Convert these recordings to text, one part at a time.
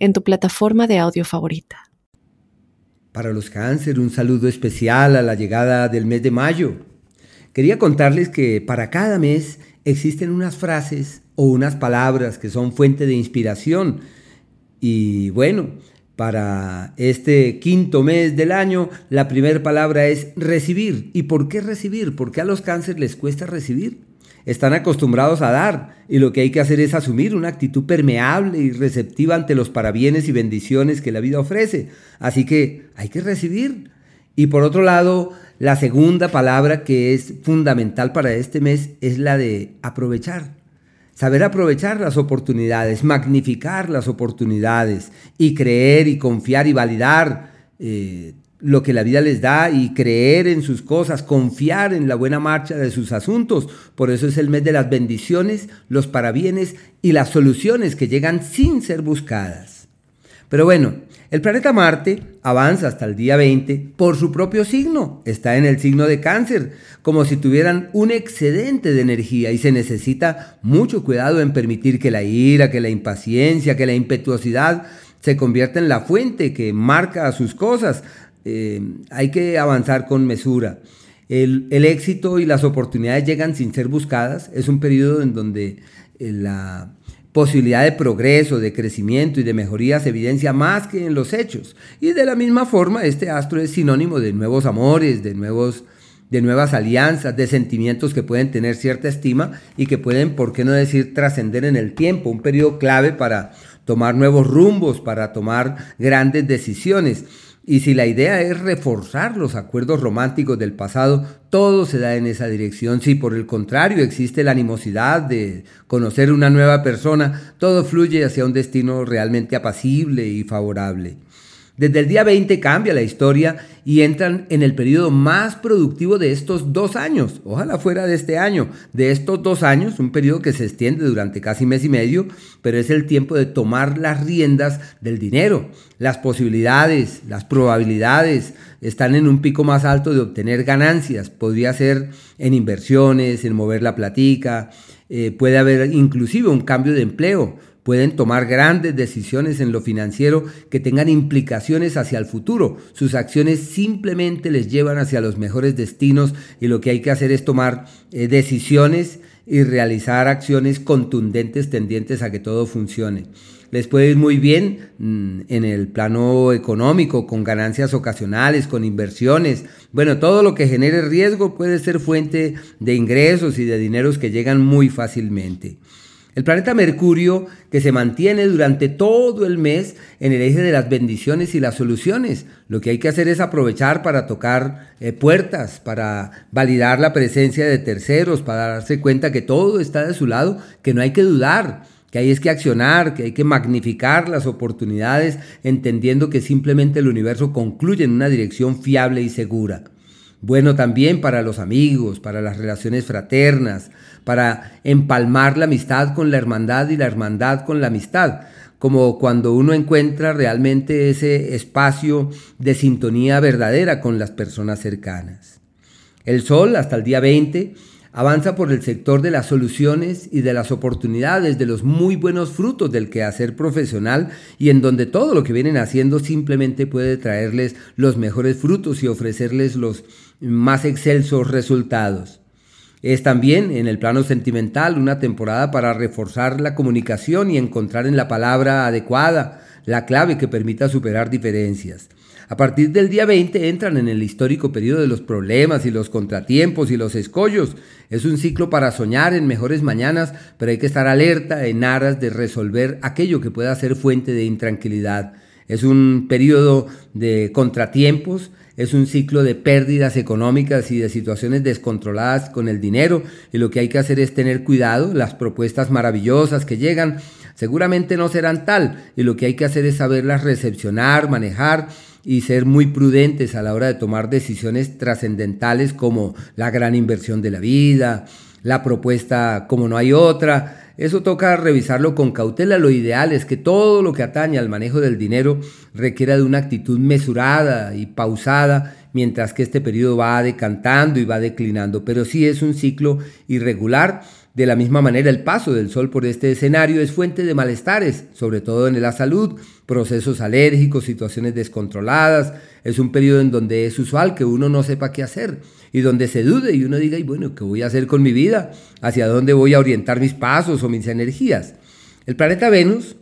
en tu plataforma de audio favorita. Para los cáncer, un saludo especial a la llegada del mes de mayo. Quería contarles que para cada mes existen unas frases o unas palabras que son fuente de inspiración. Y bueno, para este quinto mes del año, la primera palabra es recibir. ¿Y por qué recibir? ¿Por qué a los cáncer les cuesta recibir? están acostumbrados a dar y lo que hay que hacer es asumir una actitud permeable y receptiva ante los parabienes y bendiciones que la vida ofrece. Así que hay que recibir. Y por otro lado, la segunda palabra que es fundamental para este mes es la de aprovechar. Saber aprovechar las oportunidades, magnificar las oportunidades y creer y confiar y validar eh, lo que la vida les da y creer en sus cosas, confiar en la buena marcha de sus asuntos. Por eso es el mes de las bendiciones, los parabienes y las soluciones que llegan sin ser buscadas. Pero bueno, el planeta Marte avanza hasta el día 20 por su propio signo, está en el signo de cáncer, como si tuvieran un excedente de energía y se necesita mucho cuidado en permitir que la ira, que la impaciencia, que la impetuosidad se convierta en la fuente que marca sus cosas, eh, hay que avanzar con mesura. El, éxito y las oportunidades llegan sin ser buscadas. Es un periodo en donde eh, la posibilidad de progreso, de crecimiento y de mejoría se evidencia más que en los hechos. Y de la misma forma, este astro es sinónimo de nuevos amores, de, nuevos, de nuevas alianzas, de sentimientos que pueden tener cierta estima y que pueden, por qué no decir, trascender en el tiempo. Un periodo clave para tomar nuevos rumbos, para tomar grandes decisiones. Y si la idea es reforzar los acuerdos románticos del pasado, todo se da en esa dirección. Si por el contrario existe la animosidad de conocer una nueva persona, todo fluye hacia un destino realmente apacible y favorable. Desde el día 20 cambia la historia y entran en el periodo más productivo de estos dos años, ojalá fuera de este año, de estos dos años, un periodo que se extiende durante casi mes y medio, pero es el tiempo de tomar las riendas del dinero. Las posibilidades, las probabilidades están en un pico más alto de obtener ganancias. Podría ser en inversiones, en mover la platica, eh, puede haber inclusive un cambio de empleo Pueden tomar grandes decisiones en lo financiero que tengan implicaciones hacia el futuro. Sus acciones simplemente les llevan hacia los mejores destinos y lo que hay que hacer es tomar eh, decisiones y realizar acciones contundentes tendientes a que todo funcione. Les puede ir muy bien mm, en el plano económico, con ganancias ocasionales, con inversiones. Bueno, todo lo que genere riesgo puede ser fuente de ingresos y de dineros que llegan muy fácilmente. El planeta Mercurio, que se mantiene durante todo el mes en el eje de las bendiciones y las soluciones. Lo que hay que hacer es aprovechar para tocar eh, puertas, para validar la presencia de terceros, para darse cuenta que todo está de su lado, que no hay que dudar, que hay es que accionar, que hay que magnificar las oportunidades, entendiendo que simplemente el universo concluye en una dirección fiable y segura. Bueno también para los amigos, para las relaciones fraternas, para empalmar la amistad con la hermandad y la hermandad con la amistad, como cuando uno encuentra realmente ese espacio de sintonía verdadera con las personas cercanas. El sol, hasta el día 20, avanza por el sector de las soluciones y de las oportunidades, de los muy buenos frutos del quehacer profesional y en donde todo lo que vienen haciendo simplemente puede traerles los mejores frutos y ofrecerles los más excelsos resultados. Es también en el plano sentimental una temporada para reforzar la comunicación y encontrar en la palabra adecuada la clave que permita superar diferencias. A partir del día 20 entran en el histórico periodo de los problemas y los contratiempos y los escollos. Es un ciclo para soñar en mejores mañanas, pero hay que estar alerta en aras de resolver aquello que pueda ser fuente de intranquilidad. Es un periodo de contratiempos, es un ciclo de pérdidas económicas y de situaciones descontroladas con el dinero y lo que hay que hacer es tener cuidado, las propuestas maravillosas que llegan seguramente no serán tal y lo que hay que hacer es saberlas recepcionar, manejar y ser muy prudentes a la hora de tomar decisiones trascendentales como la gran inversión de la vida, la propuesta como no hay otra. Eso toca revisarlo con cautela. Lo ideal es que todo lo que atañe al manejo del dinero requiera de una actitud mesurada y pausada, mientras que este periodo va decantando y va declinando. Pero sí es un ciclo irregular de la misma manera, el paso del sol por este escenario es fuente de malestares, sobre todo en la salud, procesos alérgicos, situaciones descontroladas. Es un periodo en donde es usual que uno no sepa qué hacer y donde se dude y uno diga, y bueno, ¿qué voy a hacer con mi vida? ¿Hacia dónde voy a orientar mis pasos o mis energías? El planeta Venus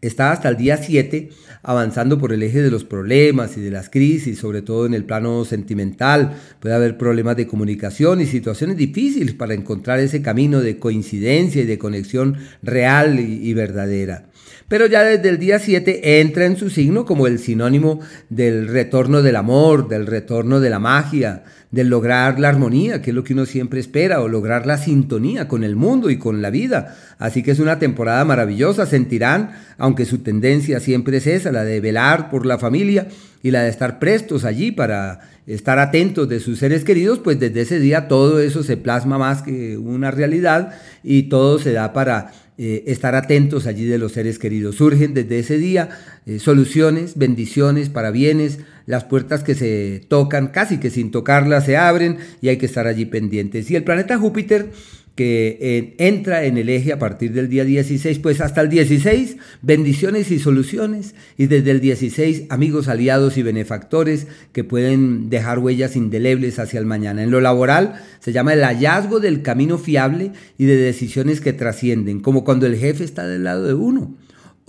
está hasta el día 7 avanzando por el eje de los problemas y de las crisis, sobre todo en el plano sentimental. Puede haber problemas de comunicación y situaciones difíciles para encontrar ese camino de coincidencia y de conexión real y, verdadera. Pero ya desde el día 7 entra en su signo como el sinónimo del retorno del amor, del retorno de la magia, del lograr la armonía, que es lo que uno siempre espera, o lograr la sintonía con el mundo y con la vida. Así que es una temporada maravillosa, sentirán, aunque su tendencia siempre es esa, la de velar por la familia y la de estar prestos allí para estar atentos de sus seres queridos, pues desde ese día todo eso se plasma más que una realidad y todo se da para eh, estar atentos allí de los seres queridos. Surgen desde ese día eh, soluciones, bendiciones, para bienes, las puertas que se tocan casi que sin tocarlas se abren y hay que estar allí pendientes. Y el planeta Júpiter que eh, entra en el eje a partir del día 16, pues hasta el 16, bendiciones y soluciones, y desde el 16, amigos, aliados y benefactores que pueden dejar huellas indelebles hacia el mañana. En lo laboral se llama el hallazgo del camino fiable y de decisiones que trascienden, como cuando el jefe está del lado de uno.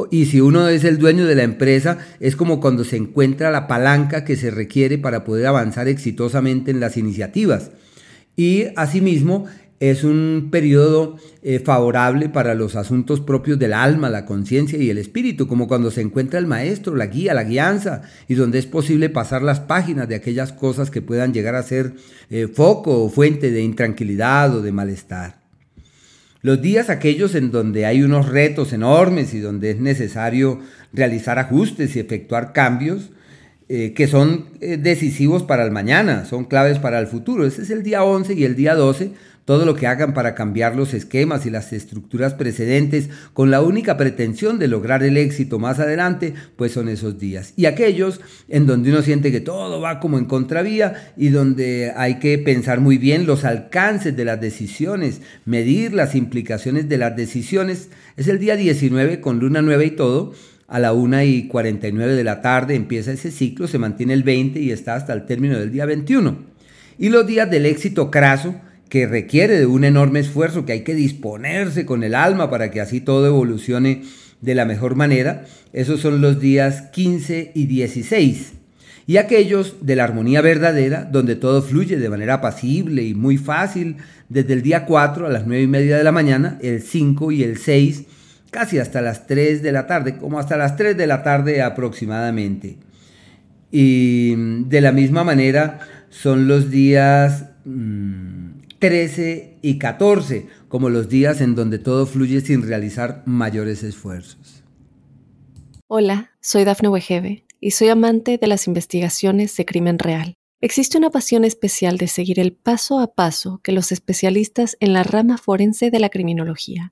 Y si uno es el dueño de la empresa, es como cuando se encuentra la palanca que se requiere para poder avanzar exitosamente en las iniciativas. Y asimismo, es un periodo eh, favorable para los asuntos propios del alma, la conciencia y el espíritu, como cuando se encuentra el maestro, la guía, la guianza, y donde es posible pasar las páginas de aquellas cosas que puedan llegar a ser eh, foco o fuente de intranquilidad o de malestar. Los días aquellos en donde hay unos retos enormes y donde es necesario realizar ajustes y efectuar cambios, eh, que son decisivos para el mañana, son claves para el futuro. Ese es el día 11 y el día 12, todo lo que hagan para cambiar los esquemas y las estructuras precedentes con la única pretensión de lograr el éxito más adelante, pues son esos días. Y aquellos en donde uno siente que todo va como en contravía y donde hay que pensar muy bien los alcances de las decisiones, medir las implicaciones de las decisiones, es el día 19 con luna nueva y todo, a la 1 y 49 de la tarde empieza ese ciclo, se mantiene el 20 y está hasta el término del día 21. Y los días del éxito craso, que requiere de un enorme esfuerzo, que hay que disponerse con el alma para que así todo evolucione de la mejor manera. Esos son los días 15 y 16. Y aquellos de la armonía verdadera, donde todo fluye de manera apacible y muy fácil, desde el día 4 a las 9 y media de la mañana, el 5 y el 6, casi hasta las 3 de la tarde, como hasta las 3 de la tarde aproximadamente. Y de la misma manera son los días... Mm, 13 y 14, como los días en donde todo fluye sin realizar mayores esfuerzos. Hola, soy Dafne Wegebe y soy amante de las investigaciones de crimen real. Existe una pasión especial de seguir el paso a paso que los especialistas en la rama forense de la criminología